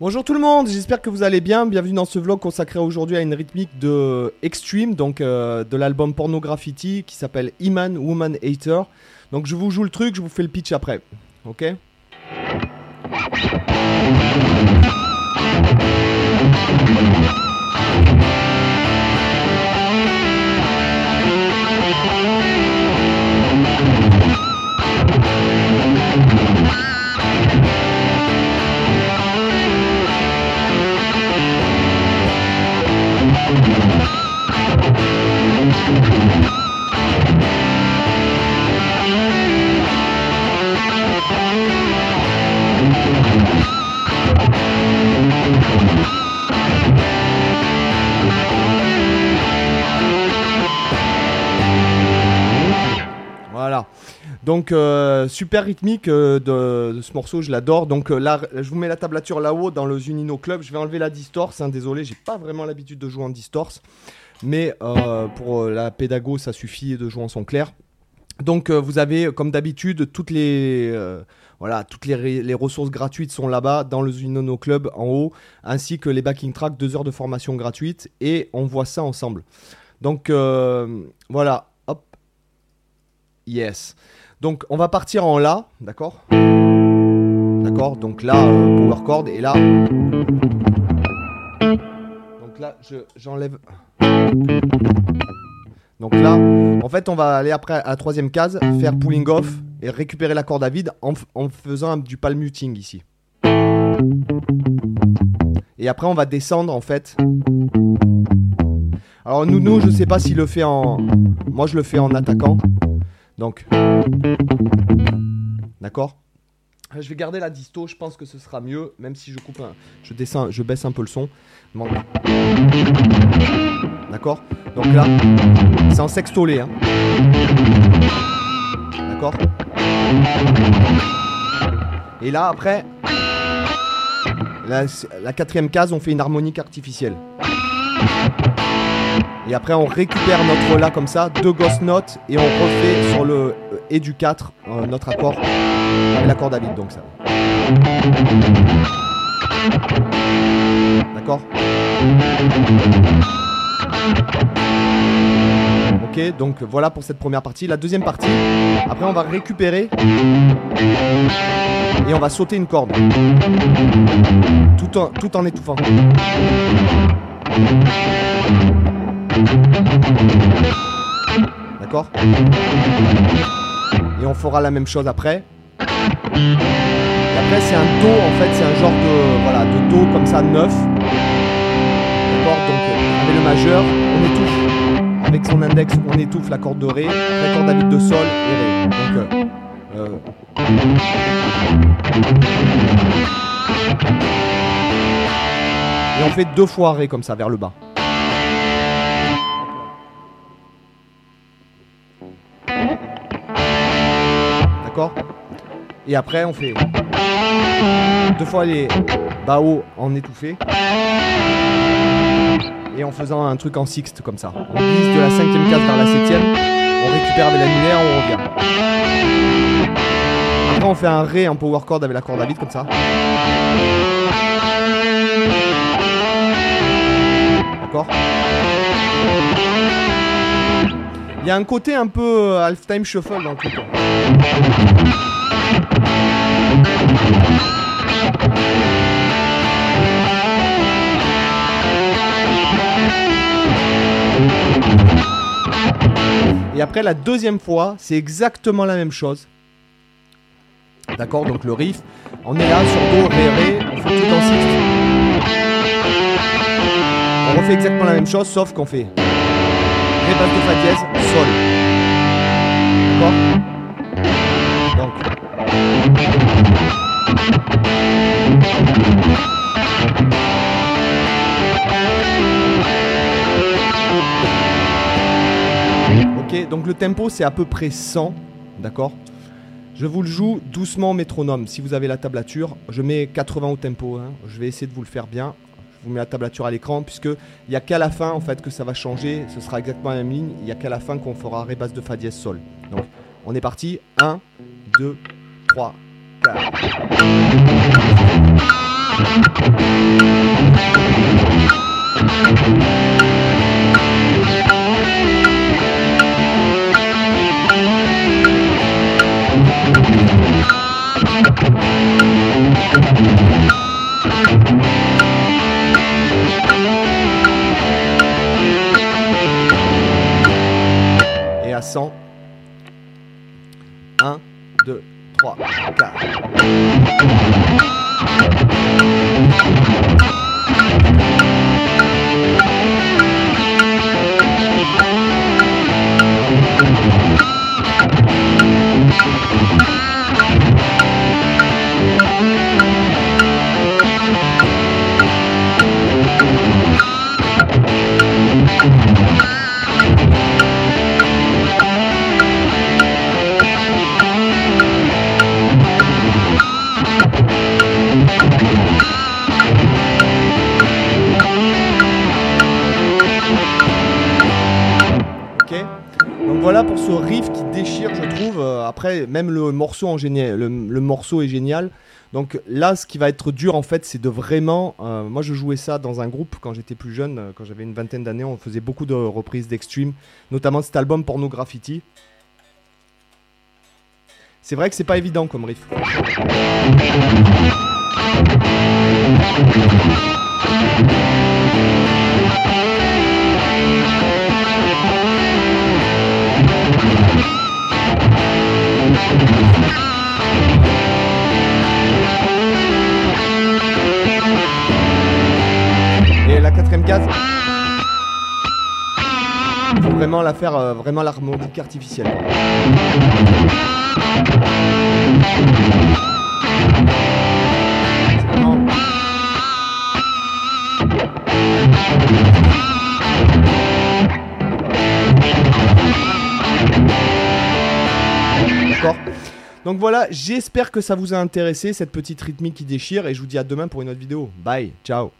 Bonjour tout le monde, j'espère que vous allez bien. Bienvenue dans ce vlog consacré aujourd'hui à une rythmique de Extreme, donc euh, de l'album Pornograffiti qui s'appelle Iman Woman Hater. Donc je vous joue le truc, je vous fais le pitch après. Ok? Donc euh, super rythmique euh, de, ce morceau, je l'adore. Donc euh, là, je vous mets la tablature là-haut dans le Zunino Club. Je vais enlever la distorse. Hein, désolé, j'ai pas vraiment l'habitude de jouer en distorse, mais pour la pédago, ça suffit de jouer en son clair. Donc vous avez, comme d'habitude, toutes les voilà, toutes les, ressources gratuites sont là-bas dans le Zunino Club en haut, ainsi que les backing tracks, deux heures de formation gratuite, et on voit ça ensemble. Donc voilà, yes. Donc on va partir en La, d'accord? D'accord, donc là, euh, power chord, et là... Donc là, je- j'enlève... Donc là, en fait, on va aller après à la troisième case, faire pulling off et récupérer la corde à vide en, faisant du palm muting ici. Et après, on va descendre en fait. Alors, Nounou, je sais pas s'il le fait en. Moi, je le fais en attaquant. Donc. D'accord? Je vais garder la disto, je pense que ce sera mieux, même si je coupe un. Je, descends, je baisse un peu le son. D'accord? Donc là, c'est en sextolé. Hein. D'accord? Et là, après, la quatrième case, on fait une harmonique artificielle. Et après, on récupère notre La comme ça, deux ghost notes, et on refait sur le euh, Et du 4 euh, notre accord avec l'accord David. Donc ça. D'accord? Ok, donc voilà pour cette première partie. La deuxième partie, après on va récupérer et on va sauter une corde. Tout en, tout en étouffant. D'accord Et on fera la même chose après. Et après c'est un Do en fait, c'est un genre de voilà de Do comme ça neuf. D'accord Donc euh, avec le majeur, on étouffe. Avec son index, on étouffe la corde de Ré, la corde David de Sol et Ré. Donc euh, euh, Et on fait deux fois Ré comme ça vers le bas. Et après on fait deux fois les bas hauts en étouffé. Et en faisant un truc en sixte comme ça. On glisse de la cinquième case vers la septième. On récupère avec la lumière, on revient. Après on fait un Ré en power chord avec la corde à vide comme ça. D'accord Il y a un côté un peu euh, halftime shuffle dans le truc. hein. Et après la deuxième fois, c'est exactement la même chose. D'accord Donc le riff, on est là sur Do, Ré, Ré, on fait tout en sixte. On refait exactement la même chose, sauf qu'on fait Ré basse de Fa dièse, Donc. Ok, donc le tempo c'est à peu près 100, d'accord? Je vous le joue doucement métronome. Si vous avez la tablature, je mets 80 au tempo. hein. Je vais essayer de vous le faire bien vous mets la tablature à l'écran, puisque il n'y a qu'à la fin en fait que ça va changer, ce sera exactement la même ligne, il n'y a qu'à la fin qu'on fera Ré de Fa dièse Sol. Donc on est parti, 1, 2, 3, 4. Pour ce riff qui déchire, je trouve. Euh, après, même le morceau en génial, le, le morceau est génial. Donc là, ce qui va être dur en fait, c'est de vraiment. euh, moi, je jouais ça dans un groupe quand j'étais plus jeune, euh, quand j'avais une vingtaine d'années. On faisait beaucoup de reprises d'Extreme, notamment cet album Porno Graffiti. C'est vrai que c'est pas évident comme riff. Case. Faut vraiment la faire, euh, vraiment l'harmonique artificielle. Donc voilà, j'espère que ça vous a intéressé, cette petite rythmique qui déchire, et je vous dis à demain pour une autre vidéo. Bye, ciao